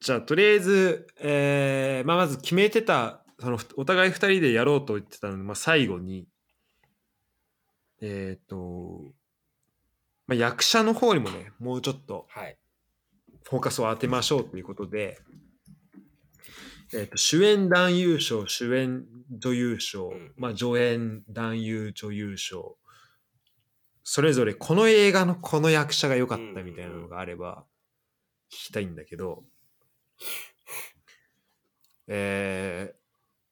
じゃあ、とりあえず、えーまあ、まず決めてた、その、お互い二人でやろうと言ってたので、まあ、最後に、えっ、と、まあ、役者の方にもね、もうちょっとはい。フォーカスを当てましょうということで、えっ、と、主演男優賞、主演女優賞、うんまあ、助演男優女優賞、それぞれこの映画のこの役者が良かったみたいなのがあれば聞きたいんだけど、え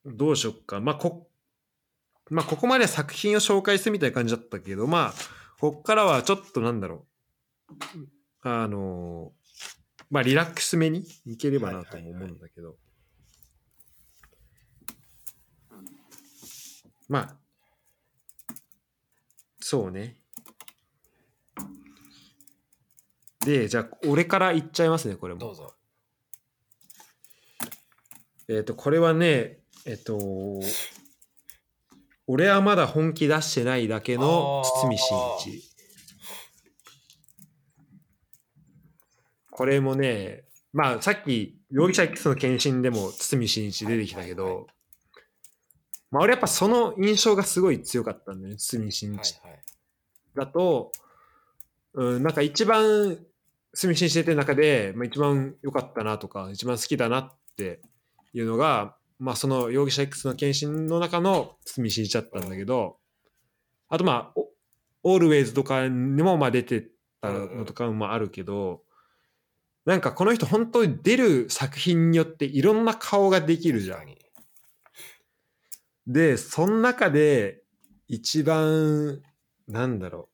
ー、どうしよっか。まあ、こ、まあ、ここまで作品を紹介するみたいな感じだったけど、まあ、こっからはちょっとなんだろう。あのまあ、リラックスめにいければなとも思うんだけど。まあ、そうね。で、じゃあ、俺から言っちゃいますね、これも。どうぞ。えっ、と、これはね、えっ、と、俺はまだ本気出してないだけの堤真一。これもね、まあさっき容疑者 X の検診でも堤真一出てきたけど、はいはいまあ俺やっぱその印象がすごい強かったんだよね、堤真はい一はい。だと、うん、なんか一番住み信じてる中で、まあ、一番良かったなとか一番好きだなっていうのが、まあ、その容疑者 X の検診の中の住み信じちゃったんだけど、あとまあおオールウェイズとかにもまあ出てたのとかもあるけど、なんかこの人本当に出る作品によっていろんな顔ができるじゃん。で、その中で一番、なんだろう。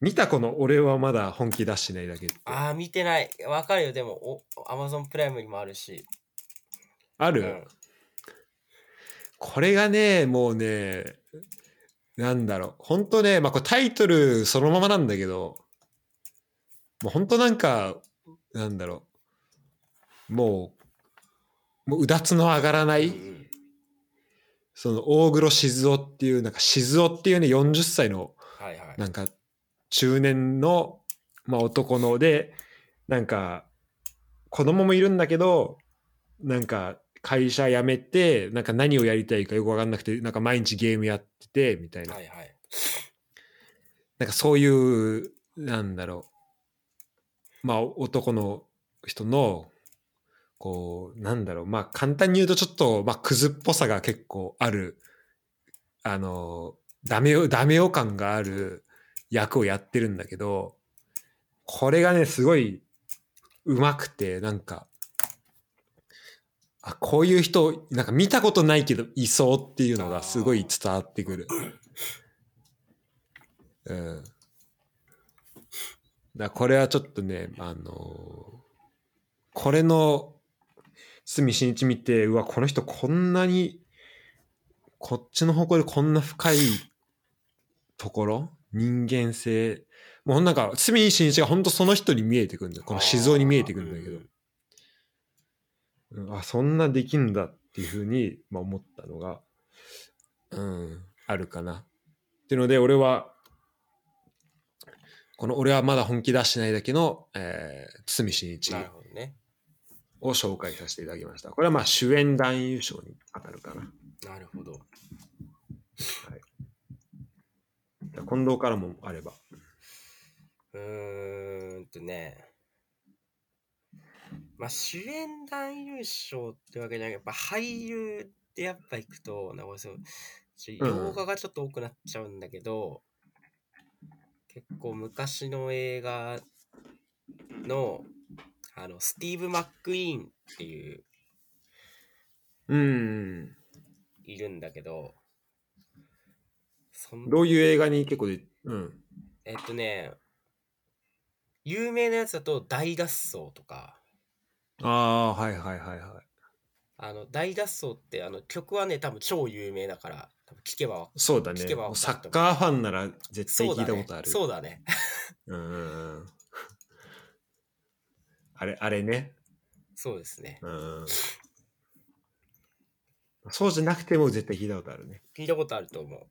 見たこの俺はまだ本気出してないだけって。ああ、見てない。わかるよ。でも、お、アマゾンプライムにもあるし。ある、うんこれがね、もうね、なんだろう。本当ね、まあこれタイトルそのままなんだけど、もう本当なんか、なんだろう。もう、もううだつの上がらない、その大黒静雄っていう、なんか静雄っていうね、40歳の。なんか中年の、まあ、男のでなんか子供もいるんだけどなんか会社辞めてなんか何をやりたいかよく分かんなくてなんか毎日ゲームやっててみたいな、はいはい。なんかそういうなんだろう。まあ男の人のこうなんだろう。まあ簡単に言うとちょっとまあクズっぽさが結構ある。あのダメよダメよ感がある役をやってるんだけどこれがねすごいうまくてなんかあこういう人なんか見たことないけどいそうっていうのがすごい伝わってくる。うん。だこれはちょっとね、あのーこれの堤真一見て、うわ、この人こんなに、こっちの方向でこんな深いところ人間性。もうなんか、堤真一が本当その人に見えてくるんだよ。この静雄に見えてくるんだけど。うんあ、そんなできんだっていうふうに、まあ、思ったのが、うん、あるかな。っていうので、俺は、この俺はまだ本気出してないだけの、えー、堤真一。を紹介させていただきました。これはまあ主演男優賞に当たるかな。なるほど。じゃあ近藤からもあれば。うーんとね。まあ、主演男優賞ってわけじゃなくて、やっぱ俳優ってやっぱ行くと、なんかそう、洋画がちょっと多くなっちゃうんだけど、結構昔の映画の、あの、スティーブ・マック・イーンっていう、うん。いるんだけど、どういう映画に結構で、うん。えっとね、有名なやつだと大脱走とか、ああ、はいはいはいはい。あの大脱走ってあの曲はね多分超有名だから多分聞けばわそうだね聞けば。サッカーファンなら絶対聞いたことある。そうだね うんうんうん。あれ、あれね。そうですねうん。そうじゃなくても絶対聞いたことあるね。聞いたことあると思う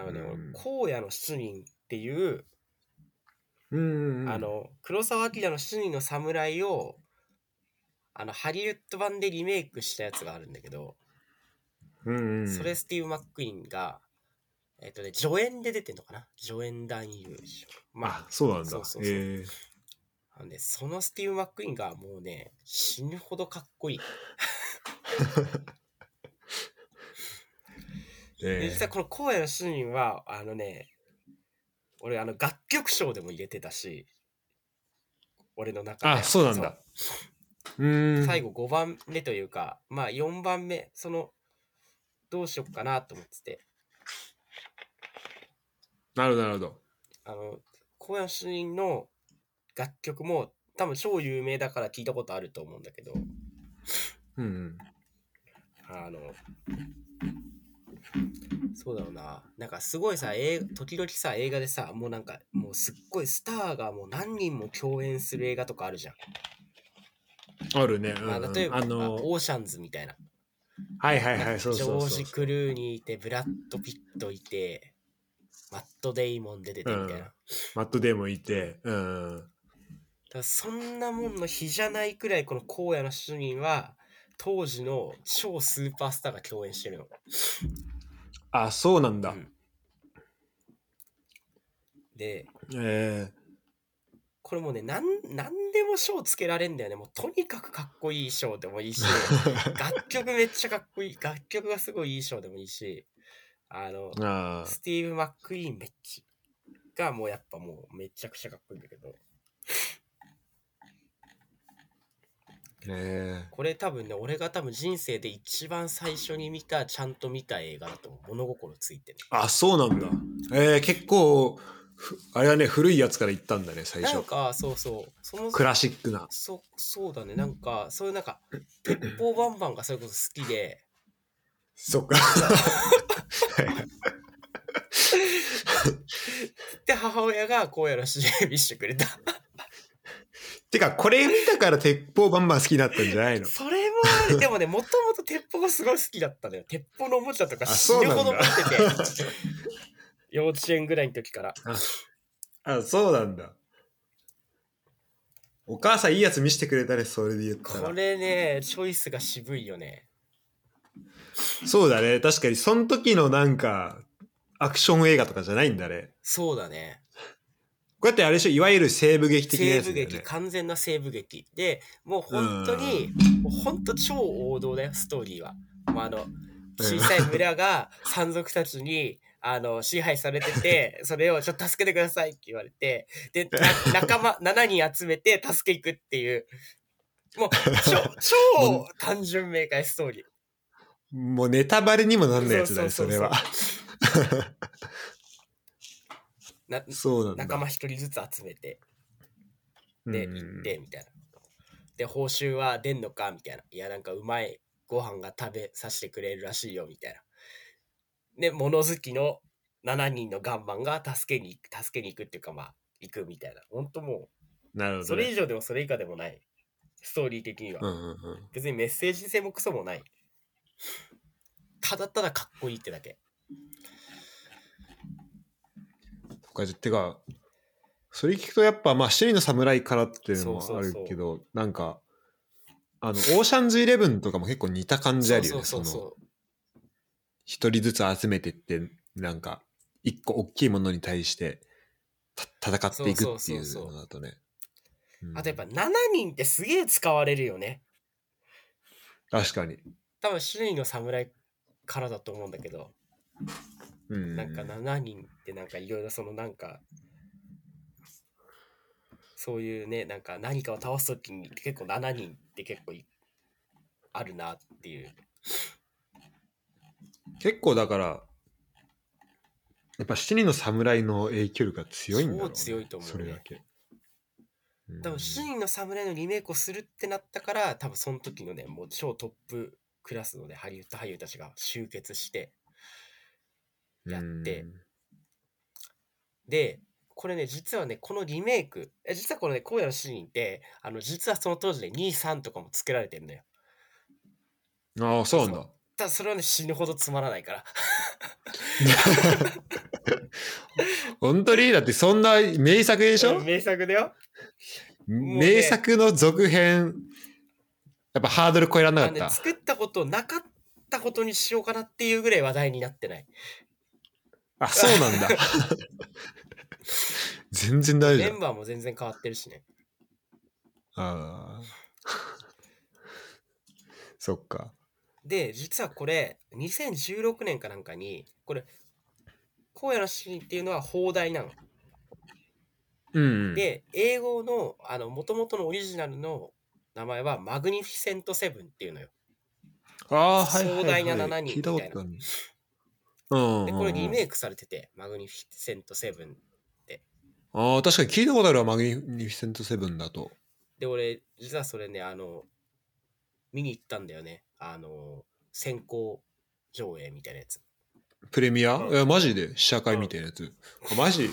あのね、うん俺荒野の七人っていううんうんうん。あ、の黒澤明の七人の侍をあのハリウッド版でリメイクしたやつがあるんだけど、うんうん。それスティーブ・マックイーンがえっ、とね助演で出てんのかな？助演男優賞まああ、そうなんだ。そうそうそうへえなんでそのスティーブ・マックイーンがもうね死ぬほどかっこいい でえ実はこの荒野の七人はあのね俺あの楽曲賞でも入れてたし俺の中であ、そうなんだ。うーん。最後5番目というかまあ4番目そのどうしよっかなと思っててなるほど、なるほど。あの荒野の七人の楽曲も多分超有名だから聞いたことあると思うんだけどうんうん。あのそうだろうななんかすごいさ映画時々さ映画でさもうなんかもうすっごいスターがもう何人も共演する映画とかあるじゃん、あるね。うんうんまあ、例えば、あの、オーシャンズみたいなはいはいはい、そうジそうそうョージ・。クルーニーいてブラッド・ピットいてマット・デイモン出ててみたいな、うんだかマットデーもいて、うん。らそんなもんの比じゃないくらいこの荒野の主人は当時の超スーパースターが共演してるのあ、そうなんだ。うん。でえこれもうねなんなんでも賞つけられんだよね。もうとにかくかっこいい賞でもいいし 楽曲めっちゃかっこいい楽曲がすごいいい賞でもいいしあのー、あ。ースティーブ・マックイーンめっちゃがもうやっぱもうめちゃくちゃかっこいいんだけどえこれ多分ね俺が多分人生で一番最初に見たちゃんと見た映画だと思う物心ついてあ、そうなんだ。えー、結構、ふあれはね、古いやつから行ったんだね、最初。なんかそうそうそのクラシックな。そそうだねなんかそういうなんか鉄砲バンバンがそれこそ好きでそっか。で母親がこうやらし見してくれたてか、これ見たから鉄砲バンバン好きになったんじゃないの？それもあるでもねもともと鉄砲がすごい好きだったのよ鉄砲のおもちゃとかあ死ぬほど持ってて幼稚園ぐらいの時からあ、そうなんだ。お母さんいいやつ見せてくれたね、それで言ったら。これねチョイスが渋いよねそうだね。確かに、その時のなんか、アクション映画とかじゃないんだね。そうだねこうやってあれでしょ、いわゆる西部劇的な西部劇、やつだよね。完全な西部劇。でもう本当にもう本当超王道だよストーリーは。もうあの小さい村が山賊たちにあの支配されてて それをちょっと助けてくださいって言われてでな仲間 7人集めて助け行くっていう。もう超 超単純明快ストーリー。もうネタバレにもなんないやつだね、そうれは。なそうなんだ。仲間一人ずつ集めてでうん行ってみたいな。で報酬は出んのかみたいな。いやなんかうまいご飯が食べさせてくれるらしいよみたいな。で物好きの7人のガンマンが助けに行く助けに行くっていうかまあ行くみたいな。本当もなるほど、ね。うそれ以上でもそれ以下でもない。ストーリー的には。うんうんうん。別にメッセージ性もクソもない。ただただかっこいいってだけ。とか、てか、それ聞くとやっぱ、まあ、七人の侍からっていうのもあるけど、なんか、あの、オーシャンズイレブンとかも結構似た感じあるよね。その。一人ずつ集めてって、なんか、一個大きいものに対して、た戦っていくっていうのだとね。うんあとやっぱ7人ってすげえ使われるよね。確かに。多分種類の侍からだと思うんだけど、うん。なんか7人ってなんかいろいろそのなんかそういうねなんか何かを倒す時に結構7人って結構いあるなっていう結構だから、やっぱ七人の侍の影響力が強いんだろう、ね。超強いと思うねそれだけ。うん多分7人の侍のリメイクをするってなったから多分その時のねもう超トップクラスのねハリウッド俳優たちが集結してやって。うん。でこれね実はねこのリメイクえ実はこのね荒野の7人ってあの実はその当時で23とかも作られてるのよ。ああ、そうなんだ。ただそれはね死ぬほどつまらないから。本当に？だってそんな名作でしょ？名作だよ。ね。名作の続編、やっぱハードル超えられなかった。ね作ったことなかったことにしようかなっていうぐらい話題になってないあ、そうなんだ。全然大丈夫。メンバーも全然変わってるしねああ。そっか。で実はこれ2016年かなんかにこれ荒野のシーンっていうのは放題なのうん、うん。で英語のあの元々のオリジナルの名前はマグニフィセントセブンっていうのよああ、はいはい、はい。壮大な7人聞いたことある。うん、うん。でこれリメイイクされててマグニフィセントセブンああ、確かに聞いたことあるわ、マグニフィセントセブンだと。で俺実はそれねあの見に行ったんだよねあの先行上映みたいなやつプレミア、うんいや、マジで？試写会みたいなやつ。あマジ？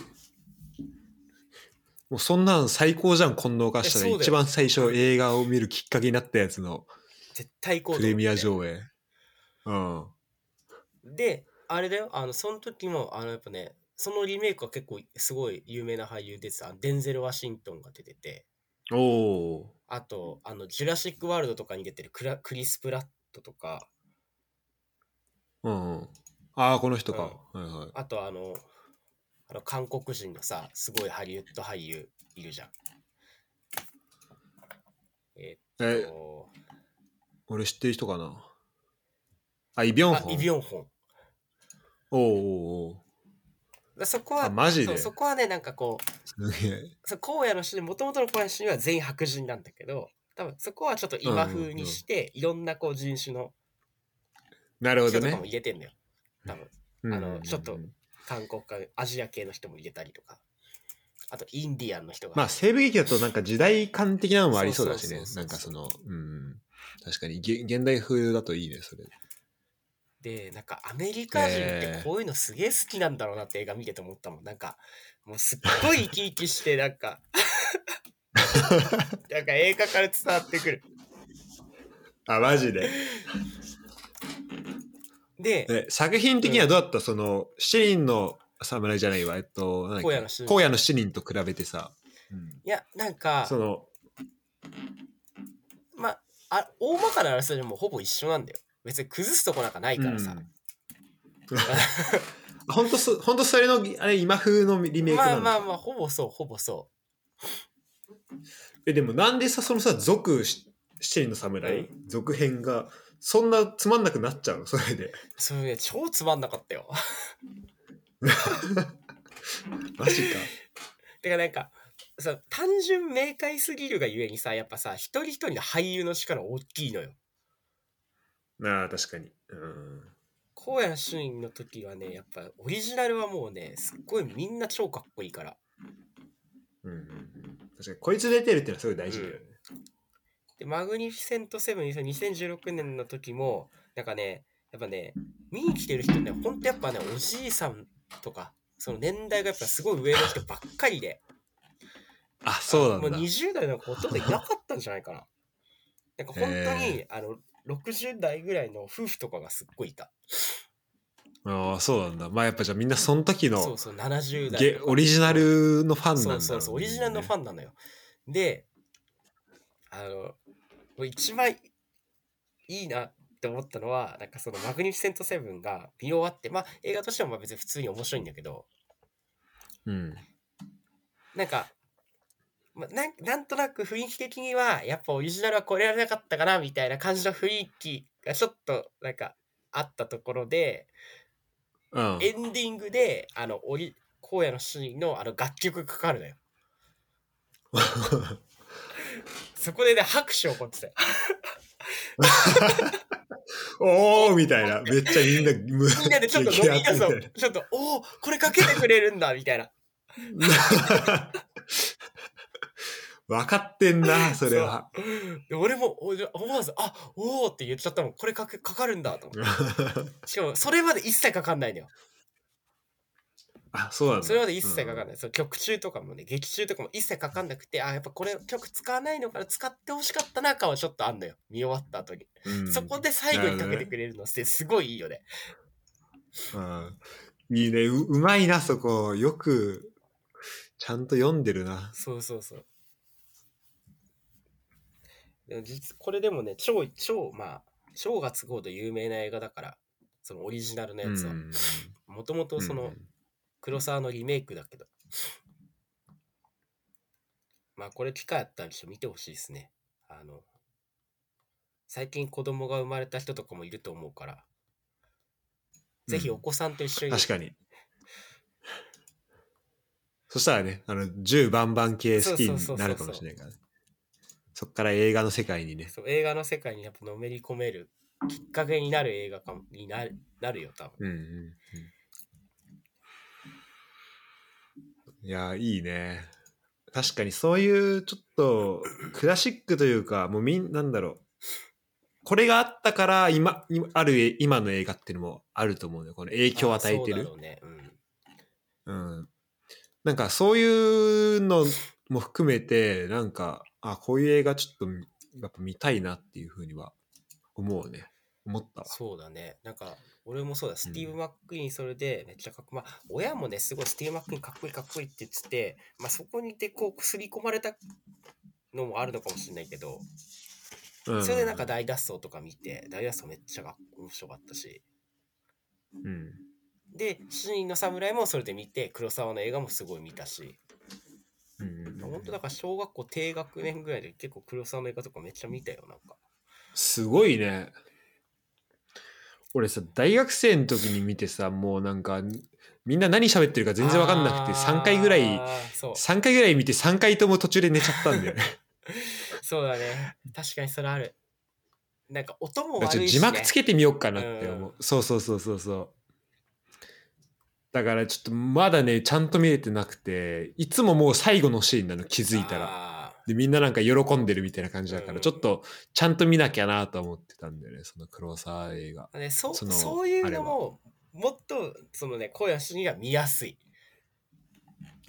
もうそんなん最高じゃん、近藤化したら。一番最初映画を見るきっかけになったやつの絶対行こうプレミア上映。うん。であれだよあのその時もあのやっぱねそのリメイクは結構すごい有名な俳優出てたデンゼル・ワシントンが出てておおあとあのジュラシック・ワールドとかに出てるクラクリス・プラットとかー。うんうん。ああ、この人か。はいはい。あとあのあの韓国人のさすごいハリウッド俳優いるじゃんえーっえ、と俺知ってる人かな？あ、イ・ビョンあホン。イ・ビョンホンおーおそこはあマジで？そこはねなんかこうーすげえ。そう荒野のシーンもともとの荒野のは全員白人なんだけど多分そこはちょっと今風にして、いろんなこう人種のなるほどね。も。入れてんだよ。多分。うんあのちょっと韓国かアジア系の人も入れたりとか。あとインディアンの人が。まあ西部劇だとなんか時代感的なのもありそうだしね。なんかその、うん。確かにげ現代風だといいね、それ。でなんかアメリカ人ってこういうのすげえ好きなんだろうなって映画見てて思ったもん。なんかもうすっごい生き生きしてなんか。なんか映画から伝わってくる。あ、マジで。でえ、作品的にはどうだった、その、七人の侍じゃないわ、えっと、荒野の荒野の七人と比べてさ、うん。いやなんかその、まああ大まかなあらすじもほぼ一緒なんだよ別に崩すとこなんかないからさ、うん。本当そ、本当それの、あれ、今風のリメイクなのまあまあまあほぼそうほぼそえ、でもなんでさ、そのさ、続し七人の侍、う続編が、そんなつまんなくなっちゃうの？それで。うそれね超つまんなかったよ。マジか。てかなんかさ単純明快すぎるがゆえにさやっぱさ一人一人の俳優の力大きいのよなあ、確かに。うん。荒野のシーンの時はねやっぱオリジナルはもうねすっごいみんな超かっこいいからうんうんうん。確かに、こいつ出てるっていうのはすごい大事だよね。でマグニフィセントセブン2016年の時もなんかねやっぱね見に来てる人ねほんとやっぱねおじいさんとかその年代がやっぱすごい上の人ばっかりであ、そうなんもうだ。20代の子ほとんどいなかったんじゃないかななんか本当にへあの60代ぐらいの夫婦とかがすっごいいたああ、そうなんだ。まあやっぱじゃあみんなその時のそうそう70代ゲオリジナルのファンなんだね。そうそうそうオリジナルのファンなのよであの一番いいなって思ったのはなんかそのマグニフィセントセブンが見終わってまあ映画としてもまあ別に普通に面白いんだけどうん。なんか、まあ、なんなんとなく雰囲気的にはやっぱオリジナルは超えられなかったかなみたいな感じの雰囲気がちょっとなんかあったところでうん。エンディングであのオリ荒野のシーンのあの楽曲がかかるのよ そこでね拍手を起こってたよおーみたいな。めっちゃみんな、むみんなでちょっと飲み出そう。ちょっと、おお、これかけてくれるんだ、みたいな。分かってんな、それは。で俺もお思わず、あおおって言っちゃったもん。これかけかかるんだと思って。しかも、それまで一切かかんないのよ。あ、そうなんだ。それまで一切かかんい。ない。その曲中とかもね、劇中とかも一切かかんなくて、あ、やっぱこれ曲使わないのから使ってほしかったな感はちょっとあんのよ。見終わった後に。うんそこで最後にかけてくれるのってすごいいいよね。うんいいねう。うまいな、そこ。よく、ちゃんと読んでるな。そうそうそう。でも実これでもね、超、超、まあ、超が都合と有名な映画だから、そのオリジナルのやつは。うんもともとそのうん黒沢のリメイクだけど。まあこれ機会あったらちょっと見てほしいですね。あの、最近子供が生まれた人とかもいると思うから、ぜひお子さんと一緒に、確かに。そしたらね、あの、銃バンバン系好きになるかもしれないからね。そっから映画の世界にね。そう映画の世界にやっぱのめり込めるきっかけになる映画かもになるなるよ、多分。うんうんうん。いや、いいね。確かにそういうちょっとクラシックというか、もうみんなんだろう。これがあったから今、今あるえ今の映画っていうのもあると思うのよ。この影響を与えてるあそうだろ。うね。うん。うん。なんかそういうのも含めて、なんか、あ、こういう映画ちょっとやっぱ見たいなっていうふうには思うね。思ったわ。そうだね。なんか、俺もそうだ、スティーブ・マック・イーンそれでめっちゃかっこまあ、親もね、すごいスティーブ・マック・イーンかっこいいかっこいいって言ってて、まあ、そこにでこう、すり込まれたのもあるのかもしれないけど、うんそれでなんか大脱走とか見て、大脱走めっちゃか面白かったし、うん。で、七人の侍もそれで見て、黒沢の映画もすごい見たし、うんうん本当だから小学校低学年ぐらいで結構黒沢の映画とかめっちゃ見たよ、なんか。すごいね。俺さ、大学生の時に見てさ、もうなんか、みんな何喋ってるか全然わかんなくて、3回ぐらい、あーそう。3回ぐらい見て3回とも途中で寝ちゃったんだよね。そうだね。確かにそれある。なんか音も悪いし、ね。字幕つけてみようかなって思う。そうそうそうそうそう。だからちょっとまだね、ちゃんと見れてなくて、いつももう最後のシーンなの気づいたら。ら。で、みんななんか喜んでるみたいな感じだから、うんちょっとちゃんと見なきゃなと思ってたんだよね、その黒沢映画。ね、そそのそういうのも、もっと、そのね、小屋氏には見やすい。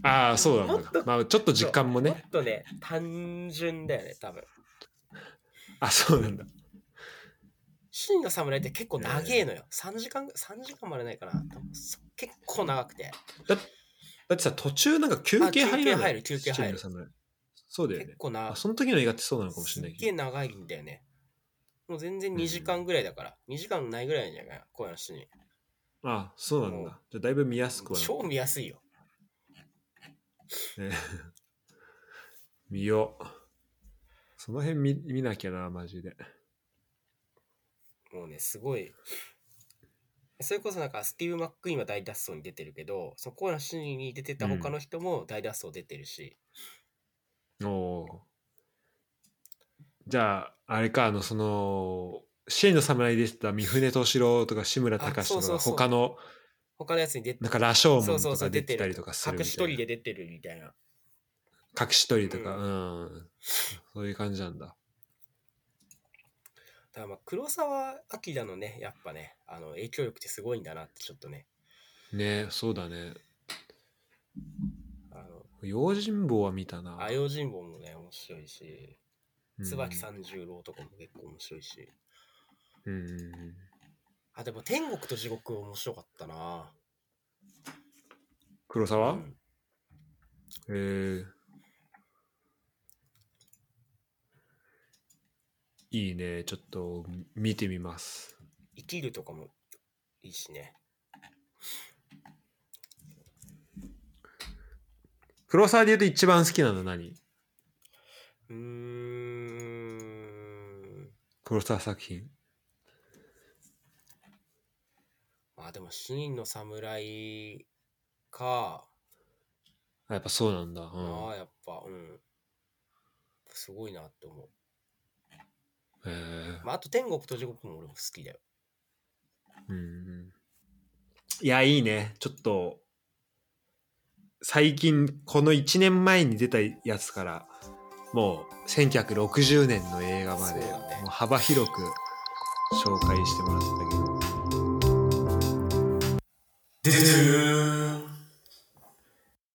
ああ、そうなん。だまあちょっと時間ももっね。とね、単純だよね、多分。あ、そうなんだ。真の侍って結構長えのよ。3時間、3時間までないかな。多分そ結構長くて。だってさ、途中なんか休憩入るあ休憩入る休憩入るそうだよね結。構なあ、、その時の映画ってそうなのかもしれないけど。げえ長いんだよね。もう全然2時間ぐらいだから。2時間ないぐらいじゃない？かな、小屋氏に。あ、そうなんだ。じゃあだいぶ見やすくはな超見やすいよ。ね 見よう。その辺見見なきゃな、マジで。もうね、すごい。それこそなんかスティーブ・マック・イーンは大脱走に出てるけど、そこらシーンに出てた他の人も大脱走出てるし、おおー。じゃあ、あれか、あの、その、シェイの侍でした三船敏郎とか志村隆とか、他の、他のやつに出てなんか羅生門とか出てたりとかする。隠し撮りで出てるみたいな。隠し撮りとか、ううん。そういう感じなんだ。だからまあ黒澤明のね、やっぱね、あの影響力ってすごいんだなってちょっとね、ねそうだね。あの、用心棒は見たな。あ用心棒もね、面白いし、うん椿三十郎とかも結構面白いし、うん。あ、でも天国と地獄面白かったな。黒沢、うんへえいいね。ちょっと見てみます。生きるとかもいいしね。黒沢で言うと一番好きなの何？うーん。黒沢作品。まあでも、七人の侍か、あやっぱそうなんだ。うんああ、やっぱ、うん。すごいなって思う。へえまあ、あと天国と地獄も俺も好きだよ。うんうんいや、いいね。ちょっと、最近、この1年前に出たやつから、もう1960年の映画まで、もう幅広く紹介してもらったけど。で